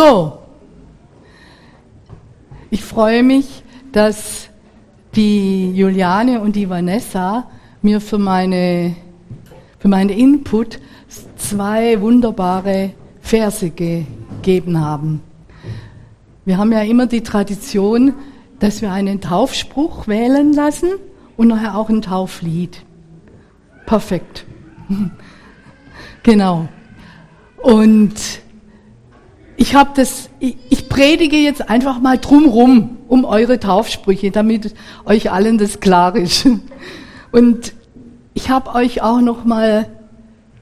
So, ich freue mich, dass die Juliane und die Vanessa mir für, meine, für meinen Input zwei wunderbare Verse gegeben haben. Wir haben ja immer die Tradition, dass wir einen Taufspruch wählen lassen und nachher auch ein Tauflied. Perfekt. genau. Und ich habe das, ich, ich, predige jetzt einfach mal drumrum um eure Taufsprüche, damit euch allen das klar ist. Und ich habe euch auch noch mal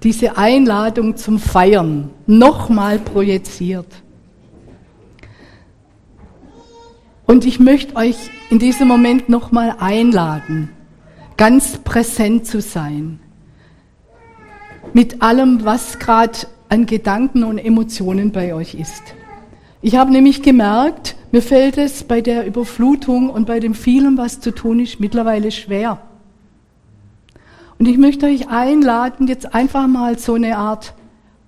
diese Einladung zum Feiern noch mal projiziert. Und ich möchte euch in diesem Moment noch mal einladen, ganz präsent zu sein mit allem, was gerade an Gedanken und Emotionen bei euch ist. Ich habe nämlich gemerkt, mir fällt es bei der Überflutung und bei dem vielen, was zu tun ist, mittlerweile schwer. Und ich möchte euch einladen, jetzt einfach mal so eine Art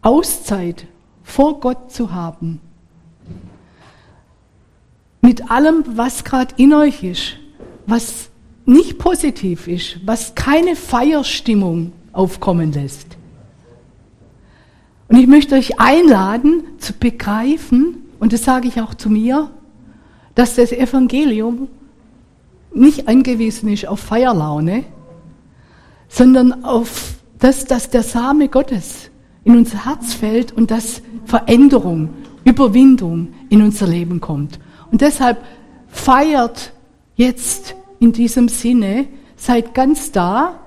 Auszeit vor Gott zu haben. Mit allem, was gerade in euch ist, was nicht positiv ist, was keine Feierstimmung aufkommen lässt. Und ich möchte euch einladen zu begreifen, und das sage ich auch zu mir, dass das Evangelium nicht angewiesen ist auf Feierlaune, sondern auf das, dass der Same Gottes in unser Herz fällt und dass Veränderung, Überwindung in unser Leben kommt. Und deshalb feiert jetzt in diesem Sinne, seid ganz da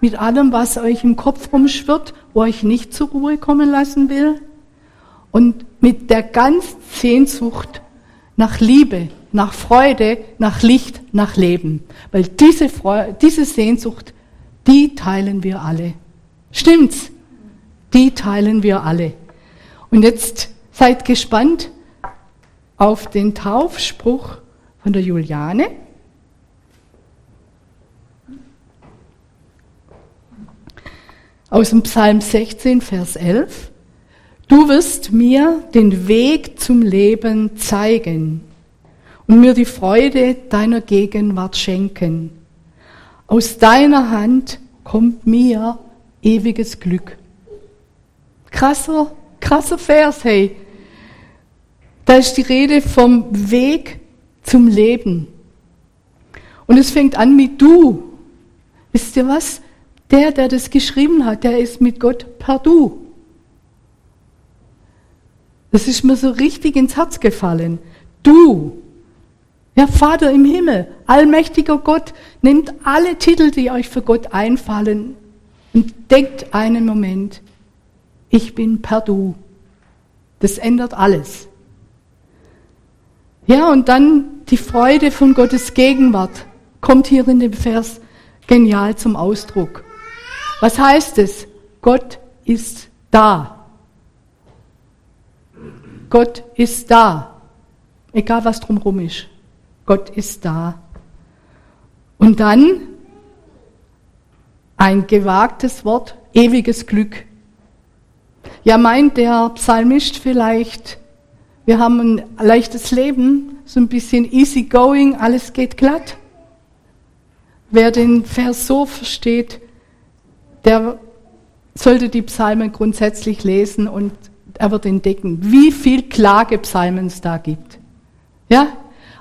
mit allem, was euch im Kopf rumschwirrt wo ich nicht zur Ruhe kommen lassen will und mit der ganzen Sehnsucht nach Liebe, nach Freude, nach Licht, nach Leben. Weil diese, Freude, diese Sehnsucht, die teilen wir alle. Stimmt's? Die teilen wir alle. Und jetzt seid gespannt auf den Taufspruch von der Juliane. Aus dem Psalm 16, Vers 11. Du wirst mir den Weg zum Leben zeigen und mir die Freude deiner Gegenwart schenken. Aus deiner Hand kommt mir ewiges Glück. Krasser, krasser Vers, hey. Da ist die Rede vom Weg zum Leben. Und es fängt an mit du. Wisst ihr was? Der, der das geschrieben hat, der ist mit Gott per Du. Das ist mir so richtig ins Herz gefallen. Du, ja Vater im Himmel, allmächtiger Gott, nehmt alle Titel, die euch für Gott einfallen und denkt einen Moment, ich bin per Du. Das ändert alles. Ja, und dann die Freude von Gottes Gegenwart kommt hier in dem Vers genial zum Ausdruck. Was heißt es? Gott ist da. Gott ist da. Egal was drumherum ist. Gott ist da. Und dann ein gewagtes Wort, ewiges Glück. Ja, meint der Psalmist vielleicht, wir haben ein leichtes Leben, so ein bisschen easy going, alles geht glatt. Wer den Vers so versteht, der sollte die Psalmen grundsätzlich lesen und er wird entdecken, wie viel Klagepsalmen es da gibt. Ja?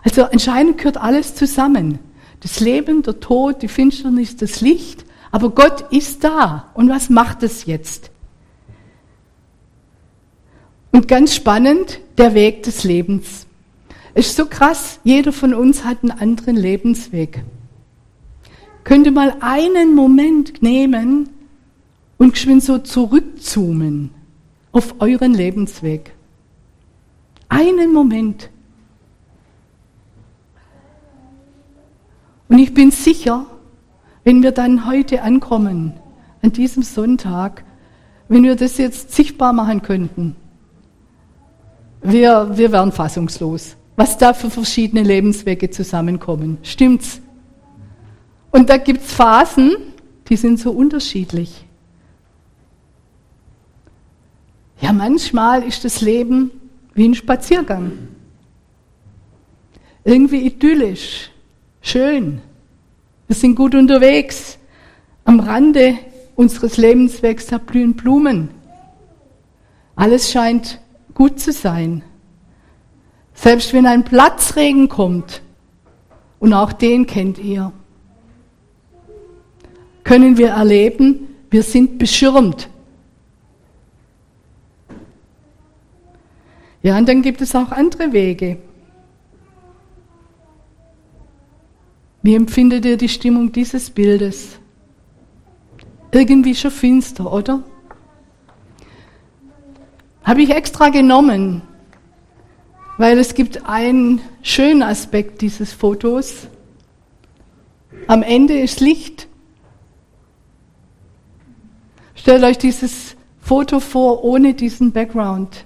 Also anscheinend gehört alles zusammen. Das Leben, der Tod, die Finsternis, das Licht. Aber Gott ist da. Und was macht es jetzt? Und ganz spannend, der Weg des Lebens. Es ist so krass, jeder von uns hat einen anderen Lebensweg. Könnte mal einen Moment nehmen und geschwind so zurückzoomen auf euren Lebensweg. Einen Moment. Und ich bin sicher, wenn wir dann heute ankommen, an diesem Sonntag, wenn wir das jetzt sichtbar machen könnten, wir, wir wären fassungslos, was da für verschiedene Lebenswege zusammenkommen. Stimmt's? Und da gibt's Phasen, die sind so unterschiedlich. Ja, manchmal ist das Leben wie ein Spaziergang. Irgendwie idyllisch, schön. Wir sind gut unterwegs. Am Rande unseres Lebenswegs da blühen Blumen. Alles scheint gut zu sein. Selbst wenn ein Platzregen kommt, und auch den kennt ihr, können wir erleben, wir sind beschirmt. Ja, und dann gibt es auch andere Wege. Wie empfindet ihr die Stimmung dieses Bildes? Irgendwie schon finster, oder? Habe ich extra genommen, weil es gibt einen schönen Aspekt dieses Fotos. Am Ende ist Licht. Stellt euch dieses Foto vor ohne diesen Background.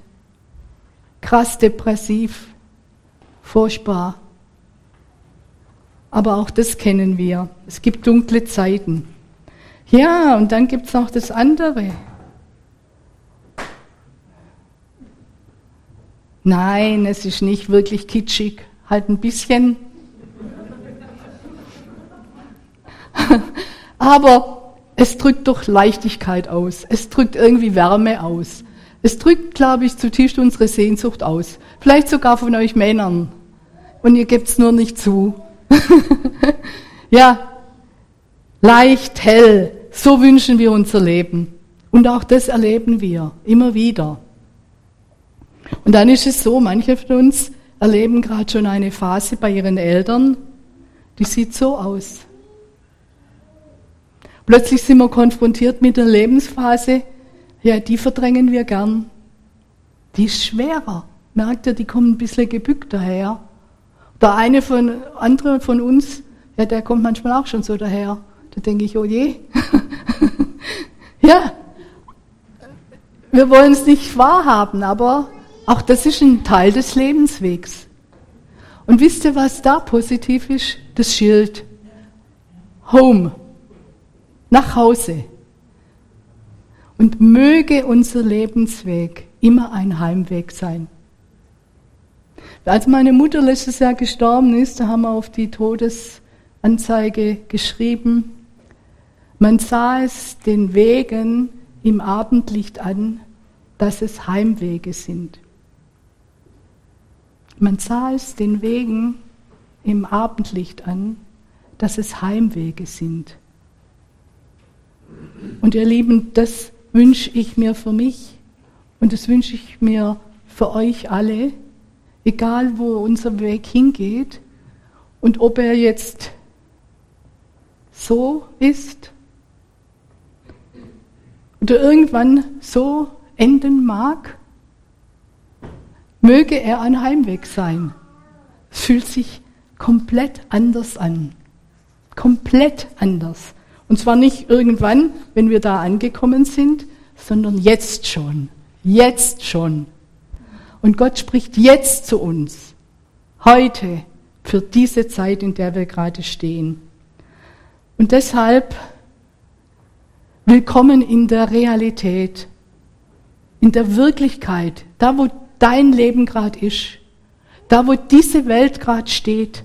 Krass depressiv, furchtbar. Aber auch das kennen wir. Es gibt dunkle Zeiten. Ja, und dann gibt es noch das andere. Nein, es ist nicht wirklich kitschig, halt ein bisschen. Aber es drückt doch Leichtigkeit aus. Es drückt irgendwie Wärme aus. Es drückt, glaube ich, zutiefst unsere Sehnsucht aus. Vielleicht sogar von euch Männern. Und ihr gebt es nur nicht zu. ja, leicht, hell, so wünschen wir unser Leben. Und auch das erleben wir immer wieder. Und dann ist es so, manche von uns erleben gerade schon eine Phase bei ihren Eltern, die sieht so aus. Plötzlich sind wir konfrontiert mit einer Lebensphase, ja, die verdrängen wir gern. Die ist schwerer. Merkt ihr, die kommen ein bisschen gebückt daher. Der eine von, andere von uns, ja, der kommt manchmal auch schon so daher. Da denke ich, oh je. ja, wir wollen es nicht wahrhaben, aber auch das ist ein Teil des Lebenswegs. Und wisst ihr, was da positiv ist? Das Schild. Home. Nach Hause. Und möge unser Lebensweg immer ein Heimweg sein. Als meine Mutter letztes Jahr gestorben ist, da haben wir auf die Todesanzeige geschrieben, man sah es den Wegen im Abendlicht an, dass es Heimwege sind. Man sah es den Wegen im Abendlicht an, dass es Heimwege sind. Und ihr Lieben, das wünsche ich mir für mich und das wünsche ich mir für euch alle, egal wo unser Weg hingeht und ob er jetzt so ist oder irgendwann so enden mag, möge er ein Heimweg sein. Es fühlt sich komplett anders an. Komplett anders. Und zwar nicht irgendwann, wenn wir da angekommen sind, sondern jetzt schon. Jetzt schon. Und Gott spricht jetzt zu uns, heute, für diese Zeit, in der wir gerade stehen. Und deshalb willkommen in der Realität, in der Wirklichkeit, da wo dein Leben gerade ist, da wo diese Welt gerade steht.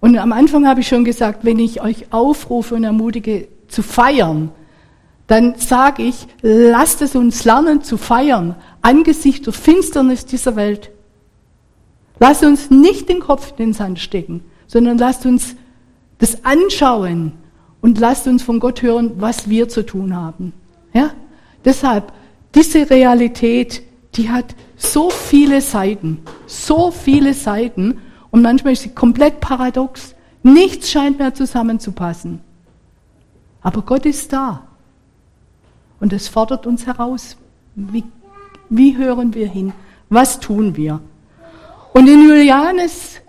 Und am Anfang habe ich schon gesagt, wenn ich euch aufrufe und ermutige zu feiern, dann sage ich, lasst es uns lernen zu feiern angesichts der Finsternis dieser Welt. Lasst uns nicht den Kopf in den Sand stecken, sondern lasst uns das anschauen und lasst uns von Gott hören, was wir zu tun haben. Ja? Deshalb, diese Realität, die hat so viele Seiten, so viele Seiten und manchmal ist sie komplett paradox. Nichts scheint mehr zusammenzupassen. Aber Gott ist da. Und es fordert uns heraus. Wie, wie hören wir hin? Was tun wir? Und in Julianes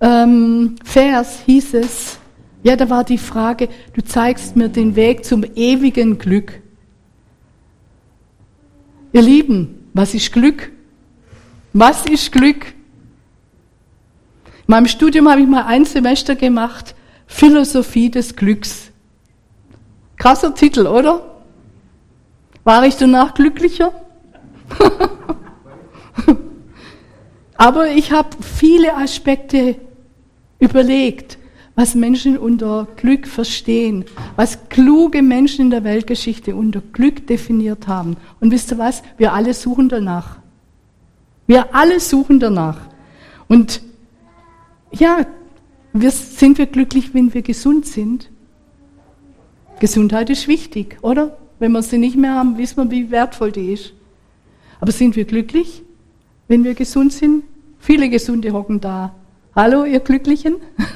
ähm, Vers hieß es, ja, da war die Frage, du zeigst mir den Weg zum ewigen Glück. Ihr Lieben, was ist Glück? Was ist Glück? In meinem Studium habe ich mal ein Semester gemacht, Philosophie des Glücks. Krasser Titel, oder? War ich danach glücklicher? Aber ich habe viele Aspekte überlegt, was Menschen unter Glück verstehen, was kluge Menschen in der Weltgeschichte unter Glück definiert haben. Und wisst ihr was? Wir alle suchen danach. Wir alle suchen danach. Und ja, wir, sind wir glücklich, wenn wir gesund sind? Gesundheit ist wichtig, oder? Wenn wir sie nicht mehr haben, wissen wir, wie wertvoll die ist. Aber sind wir glücklich, wenn wir gesund sind? Viele Gesunde hocken da. Hallo, ihr Glücklichen?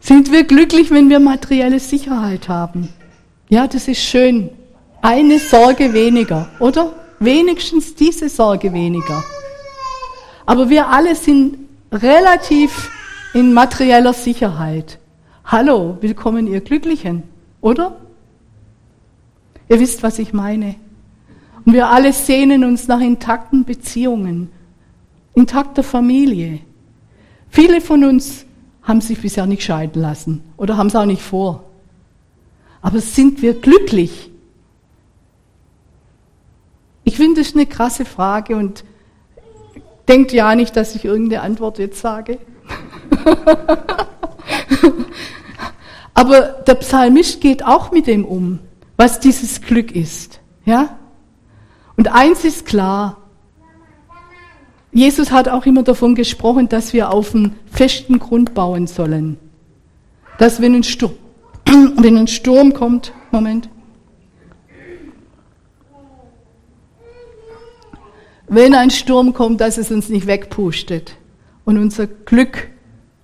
sind wir glücklich, wenn wir materielle Sicherheit haben? Ja, das ist schön. Eine Sorge weniger, oder? Wenigstens diese Sorge weniger. Aber wir alle sind relativ in materieller Sicherheit. Hallo, willkommen ihr Glücklichen, oder? Ihr wisst, was ich meine. Und wir alle sehnen uns nach intakten Beziehungen, intakter Familie. Viele von uns haben sich bisher nicht scheiden lassen oder haben es auch nicht vor. Aber sind wir glücklich? Ich finde das eine krasse Frage und denkt ja nicht, dass ich irgendeine Antwort jetzt sage. Aber der Psalmist geht auch mit dem um, was dieses Glück ist. Ja? Und eins ist klar, Jesus hat auch immer davon gesprochen, dass wir auf einen festen Grund bauen sollen. Dass wenn ein Sturm, wenn ein Sturm kommt, Moment, wenn ein Sturm kommt, dass es uns nicht wegpustet und unser Glück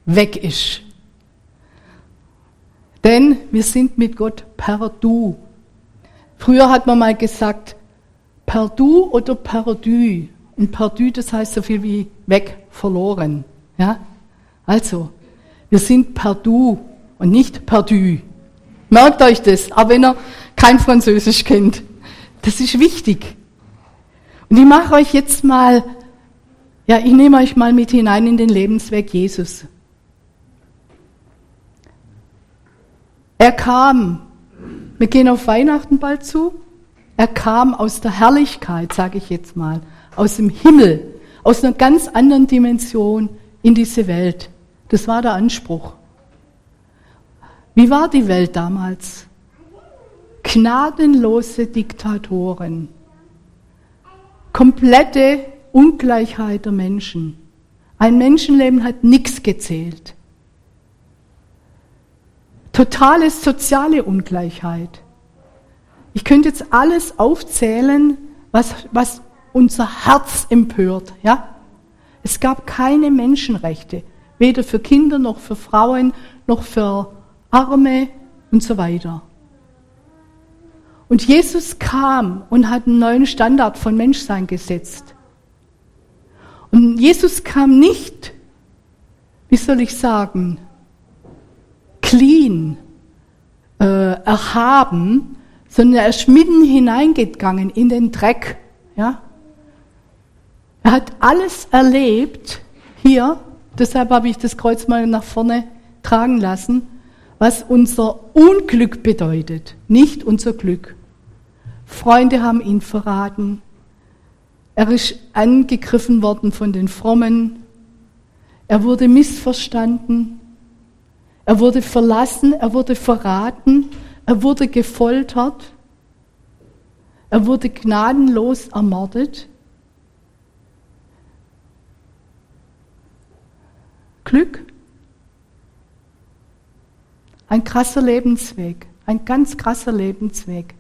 weg ist. Denn wir sind mit Gott per Du. Früher hat man mal gesagt, per Du oder per Du. Und perdu, das heißt so viel wie weg, verloren. Ja? Also, wir sind perdu und nicht perdu. Merkt euch das, auch wenn ihr kein Französisch kennt. Das ist wichtig. Und ich mache euch jetzt mal, ja, ich nehme euch mal mit hinein in den Lebensweg Jesus. Er kam, wir gehen auf Weihnachten bald zu, er kam aus der Herrlichkeit, sage ich jetzt mal, aus dem Himmel, aus einer ganz anderen Dimension in diese Welt. Das war der Anspruch. Wie war die Welt damals? Gnadenlose Diktatoren, komplette Ungleichheit der Menschen. Ein Menschenleben hat nichts gezählt. Totale soziale Ungleichheit. Ich könnte jetzt alles aufzählen, was, was unser Herz empört. Ja? Es gab keine Menschenrechte, weder für Kinder noch für Frauen noch für Arme und so weiter. Und Jesus kam und hat einen neuen Standard von Menschsein gesetzt. Und Jesus kam nicht, wie soll ich sagen, clean, äh, erhaben, sondern er ist mitten hineingegangen in den Dreck. Ja? Er hat alles erlebt hier, deshalb habe ich das Kreuz mal nach vorne tragen lassen, was unser Unglück bedeutet, nicht unser Glück. Freunde haben ihn verraten. Er ist angegriffen worden von den Frommen. Er wurde missverstanden. Er wurde verlassen. Er wurde verraten. Er wurde gefoltert. Er wurde gnadenlos ermordet. Glück. Ein krasser Lebensweg, ein ganz krasser Lebensweg.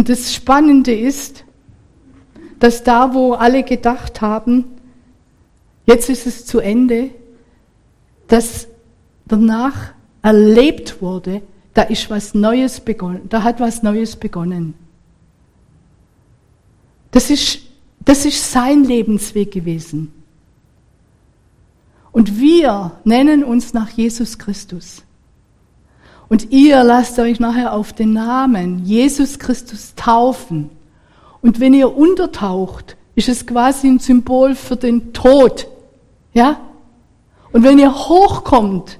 Und das Spannende ist, dass da, wo alle gedacht haben, jetzt ist es zu Ende, dass danach erlebt wurde, da ist was Neues begonnen, da hat was Neues begonnen. Das ist das ist sein Lebensweg gewesen. Und wir nennen uns nach Jesus Christus. Und ihr lasst euch nachher auf den Namen Jesus Christus taufen. Und wenn ihr untertaucht, ist es quasi ein Symbol für den Tod. Ja? Und wenn ihr hochkommt,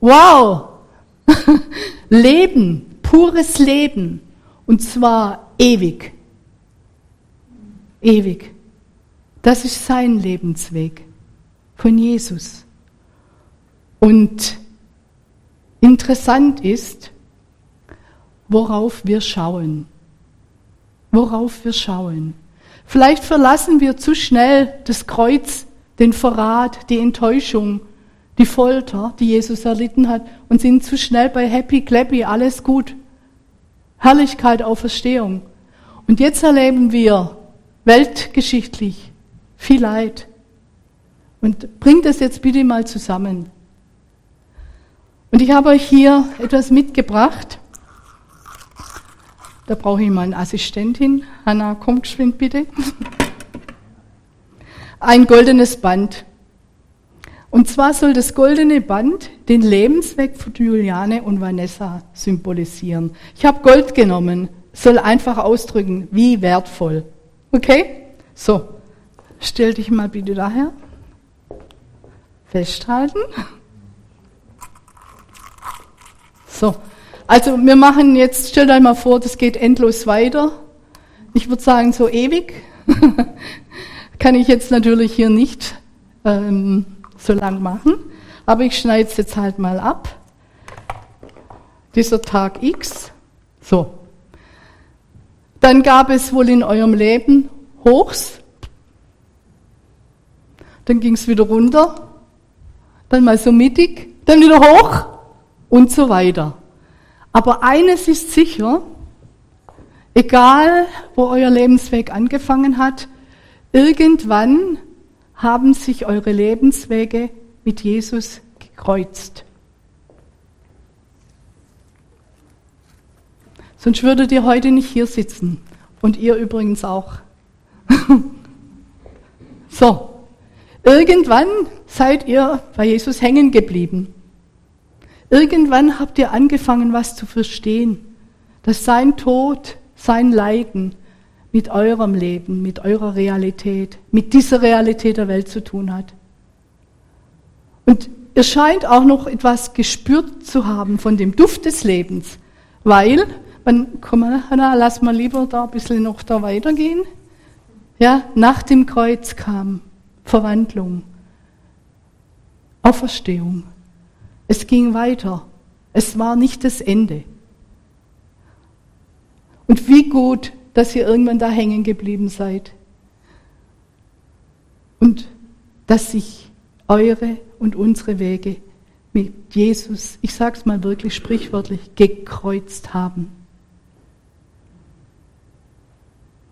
wow, Leben, pures Leben. Und zwar ewig ewig. Das ist sein Lebensweg von Jesus. Und interessant ist, worauf wir schauen. Worauf wir schauen. Vielleicht verlassen wir zu schnell das Kreuz, den Verrat, die Enttäuschung, die Folter, die Jesus erlitten hat, und sind zu schnell bei Happy Clappy, alles gut. Herrlichkeit, Auferstehung. Und jetzt erleben wir weltgeschichtlich viel Leid. Und bringt das jetzt bitte mal zusammen. Und ich habe euch hier etwas mitgebracht. Da brauche ich mal eine Assistentin. Hanna, komm geschwind bitte. Ein goldenes Band. Und zwar soll das goldene Band den Lebensweg von Juliane und Vanessa symbolisieren. Ich habe Gold genommen, soll einfach ausdrücken, wie wertvoll. Okay? So, stell dich mal bitte daher. Festhalten. So, also wir machen jetzt, stellt euch mal vor, das geht endlos weiter. Ich würde sagen, so ewig. Kann ich jetzt natürlich hier nicht ähm, so lang machen, aber ich schneide es jetzt halt mal ab. Dieser Tag X. So. Dann gab es wohl in eurem Leben Hochs. Dann ging es wieder runter. Dann mal so mittig. Dann wieder hoch und so weiter. Aber eines ist sicher, egal wo euer Lebensweg angefangen hat, irgendwann haben sich eure Lebenswege mit Jesus gekreuzt. Sonst würdet ihr heute nicht hier sitzen. Und ihr übrigens auch. so, irgendwann seid ihr bei Jesus hängen geblieben. Irgendwann habt ihr angefangen, was zu verstehen, dass sein Tod, sein Leiden mit eurem Leben, mit eurer Realität, mit dieser Realität der Welt zu tun hat. Und ihr scheint auch noch etwas gespürt zu haben von dem Duft des Lebens, weil, man, komm Hanna, lass mal lieber da ein bisschen noch da weitergehen. Ja, nach dem Kreuz kam Verwandlung, Auferstehung. Es ging weiter. Es war nicht das Ende. Und wie gut, dass ihr irgendwann da hängen geblieben seid. Und dass sich eure und unsere Wege mit Jesus, ich sage es mal wirklich sprichwörtlich, gekreuzt haben.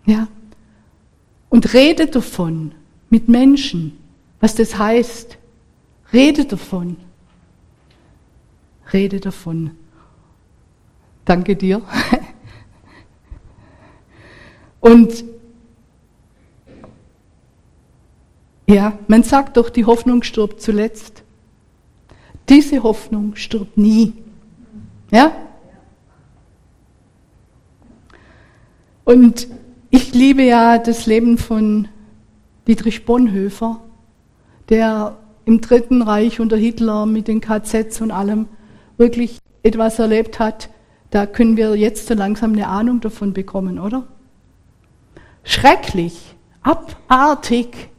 Ja. Und redet davon mit Menschen, was das heißt. Redet davon rede davon. Danke dir. Und ja, man sagt doch, die Hoffnung stirbt zuletzt. Diese Hoffnung stirbt nie. Ja? Und ich liebe ja das Leben von Dietrich Bonhoeffer, der im Dritten Reich unter Hitler mit den KZs und allem wirklich etwas erlebt hat, da können wir jetzt so langsam eine Ahnung davon bekommen, oder? Schrecklich, abartig.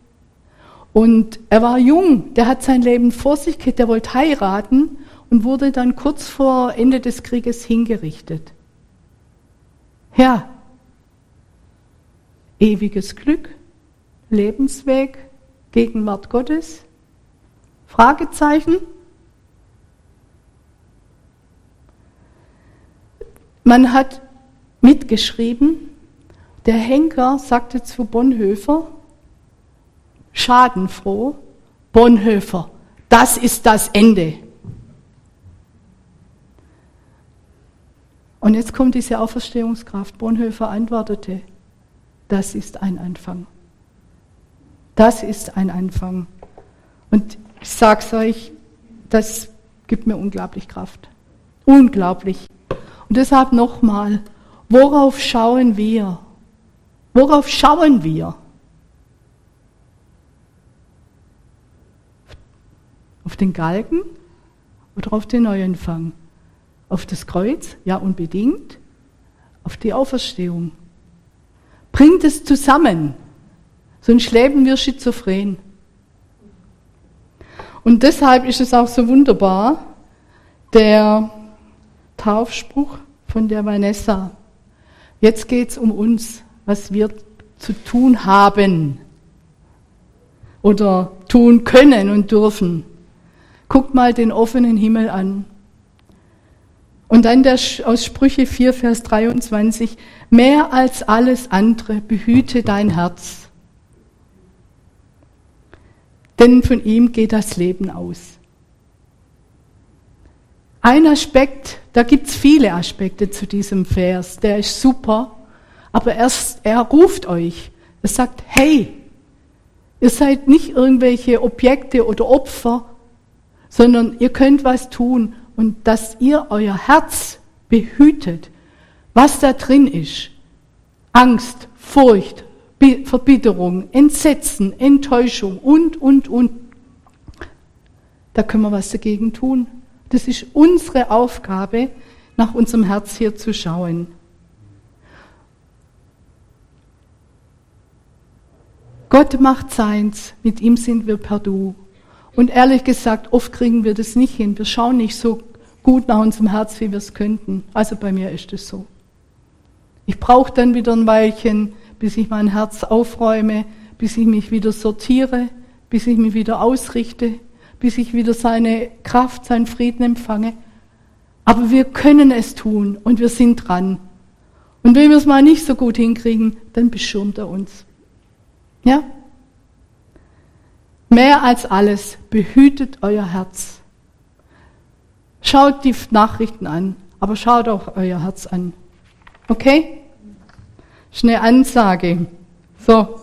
Und er war jung, der hat sein Leben vor sich gehabt, der wollte heiraten und wurde dann kurz vor Ende des Krieges hingerichtet. Ja, ewiges Glück, Lebensweg, Gegenwart Gottes, Fragezeichen. Man hat mitgeschrieben, der Henker sagte zu Bonhoeffer, schadenfroh, Bonhoeffer, das ist das Ende. Und jetzt kommt diese Auferstehungskraft. Bonhoeffer antwortete, das ist ein Anfang. Das ist ein Anfang. Und ich sage es euch, das gibt mir unglaublich Kraft. Unglaublich. Und deshalb nochmal, worauf schauen wir? Worauf schauen wir? Auf den Galgen oder auf den Neuanfang? Auf das Kreuz? Ja, unbedingt. Auf die Auferstehung. Bringt es zusammen. sonst leben wir schizophren. Und deshalb ist es auch so wunderbar, der Taufspruch von der Vanessa. Jetzt geht es um uns, was wir zu tun haben oder tun können und dürfen. Guckt mal den offenen Himmel an. Und dann der aus Sprüche 4, Vers 23, mehr als alles andere behüte dein Herz, denn von ihm geht das Leben aus. Ein Aspekt, da gibt's viele Aspekte zu diesem Vers, der ist super, aber erst, er ruft euch, er sagt, hey, ihr seid nicht irgendwelche Objekte oder Opfer, sondern ihr könnt was tun und dass ihr euer Herz behütet, was da drin ist. Angst, Furcht, Verbitterung, Entsetzen, Enttäuschung und, und, und. Da können wir was dagegen tun. Das ist unsere Aufgabe, nach unserem Herz hier zu schauen. Gott macht seins, mit ihm sind wir per Du. Und ehrlich gesagt, oft kriegen wir das nicht hin. Wir schauen nicht so gut nach unserem Herz, wie wir es könnten. Also bei mir ist es so. Ich brauche dann wieder ein Weilchen, bis ich mein Herz aufräume, bis ich mich wieder sortiere, bis ich mich wieder ausrichte, bis ich wieder seine Kraft, seinen Frieden empfange. Aber wir können es tun und wir sind dran. Und wenn wir es mal nicht so gut hinkriegen, dann beschirmt er uns. Ja? Mehr als alles, behütet euer Herz. Schaut die Nachrichten an, aber schaut auch euer Herz an. Okay? Schnell Ansage. So,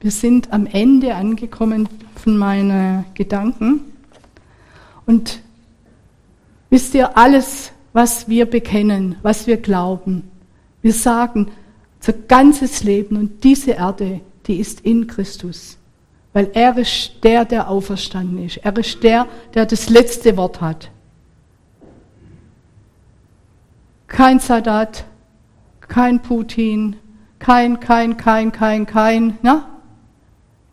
wir sind am Ende angekommen von meinen Gedanken. Und wisst ihr, alles, was wir bekennen, was wir glauben, wir sagen, unser ganzes Leben und diese Erde, die ist in Christus. Weil er ist der, der auferstanden ist. Er ist der, der das letzte Wort hat. Kein Sadat, kein Putin, kein, kein, kein, kein, kein, na?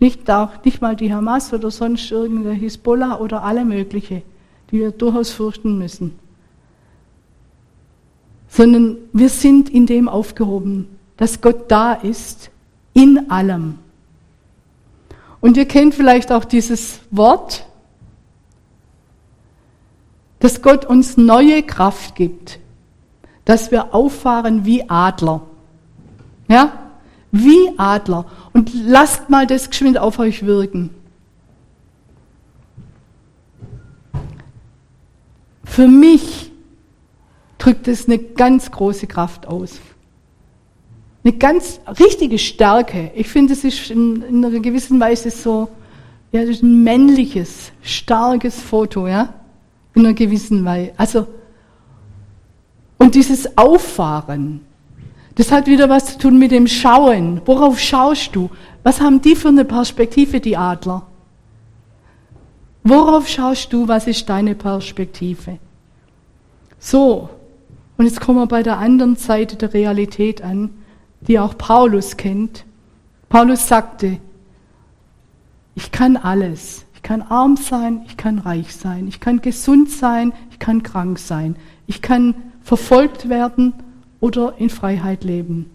Nicht, auch, nicht mal die Hamas oder sonst irgendeine Hisbollah oder alle mögliche, die wir durchaus fürchten müssen. Sondern wir sind in dem aufgehoben, dass Gott da ist, in allem. Und ihr kennt vielleicht auch dieses Wort, dass Gott uns neue Kraft gibt, dass wir auffahren wie Adler. Ja? Wie Adler. Und lasst mal das geschwind auf euch wirken. Für mich drückt es eine ganz große Kraft aus. Eine ganz richtige Stärke. Ich finde, es ist in, in, einer gewissen Weise so, ja, das ist ein männliches, starkes Foto, ja, in einer gewissen Weise. Also, und dieses Auffahren, das hat wieder was zu tun mit dem Schauen. Worauf schaust du? Was haben die für eine Perspektive, die Adler? Worauf schaust du? Was ist deine Perspektive? So, und jetzt kommen wir bei der anderen Seite der Realität an die auch Paulus kennt. Paulus sagte, ich kann alles. Ich kann arm sein, ich kann reich sein, ich kann gesund sein, ich kann krank sein, ich kann verfolgt werden oder in Freiheit leben.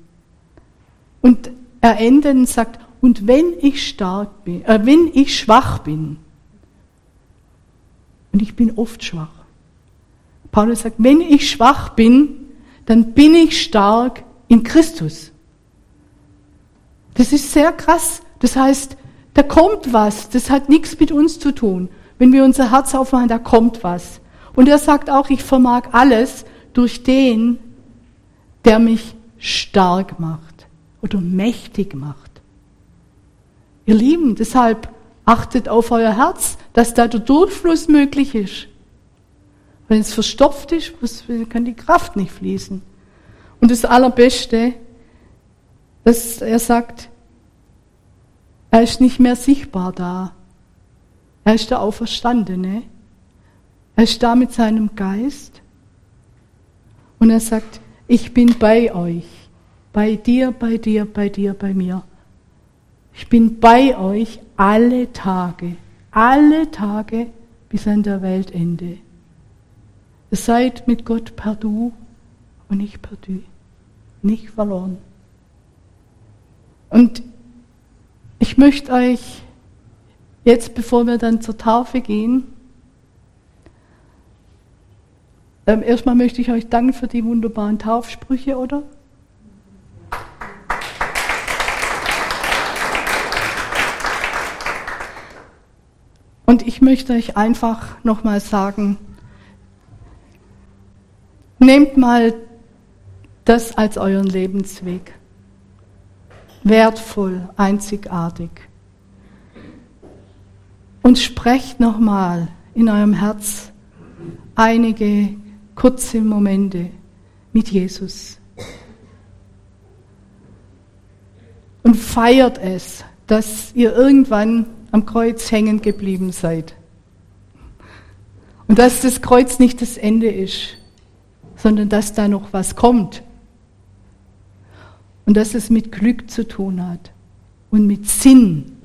Und er endet und sagt, und wenn ich stark bin, äh, wenn ich schwach bin, und ich bin oft schwach. Paulus sagt, wenn ich schwach bin, dann bin ich stark in Christus. Das ist sehr krass. Das heißt, da kommt was. Das hat nichts mit uns zu tun. Wenn wir unser Herz aufmachen, da kommt was. Und er sagt auch, ich vermag alles durch den, der mich stark macht oder mächtig macht. Ihr Lieben, deshalb achtet auf euer Herz, dass da der Durchfluss möglich ist. Wenn es verstopft ist, kann die Kraft nicht fließen. Und das Allerbeste, dass er sagt, er ist nicht mehr sichtbar da. Er ist der Auferstandene. Er ist da mit seinem Geist. Und er sagt, ich bin bei euch. Bei dir, bei dir, bei dir, bei mir. Ich bin bei euch alle Tage, alle Tage bis an der Weltende. Ihr seid mit Gott per Du und nicht per Du, nicht verloren. Und ich möchte euch jetzt, bevor wir dann zur Taufe gehen, ähm, erstmal möchte ich euch danken für die wunderbaren Taufsprüche, oder? Und ich möchte euch einfach nochmal sagen, nehmt mal das als euren Lebensweg. Wertvoll, einzigartig. Und sprecht nochmal in eurem Herz einige kurze Momente mit Jesus. Und feiert es, dass ihr irgendwann am Kreuz hängen geblieben seid. Und dass das Kreuz nicht das Ende ist, sondern dass da noch was kommt. Und dass es mit Glück zu tun hat und mit Sinn.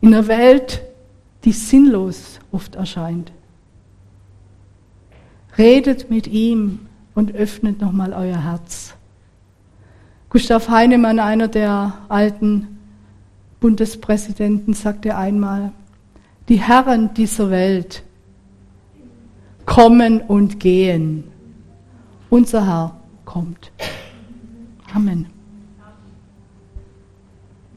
In einer Welt, die sinnlos oft erscheint. Redet mit ihm und öffnet nochmal euer Herz. Gustav Heinemann, einer der alten Bundespräsidenten, sagte einmal, die Herren dieser Welt kommen und gehen. Unser Herr kommt. Amen.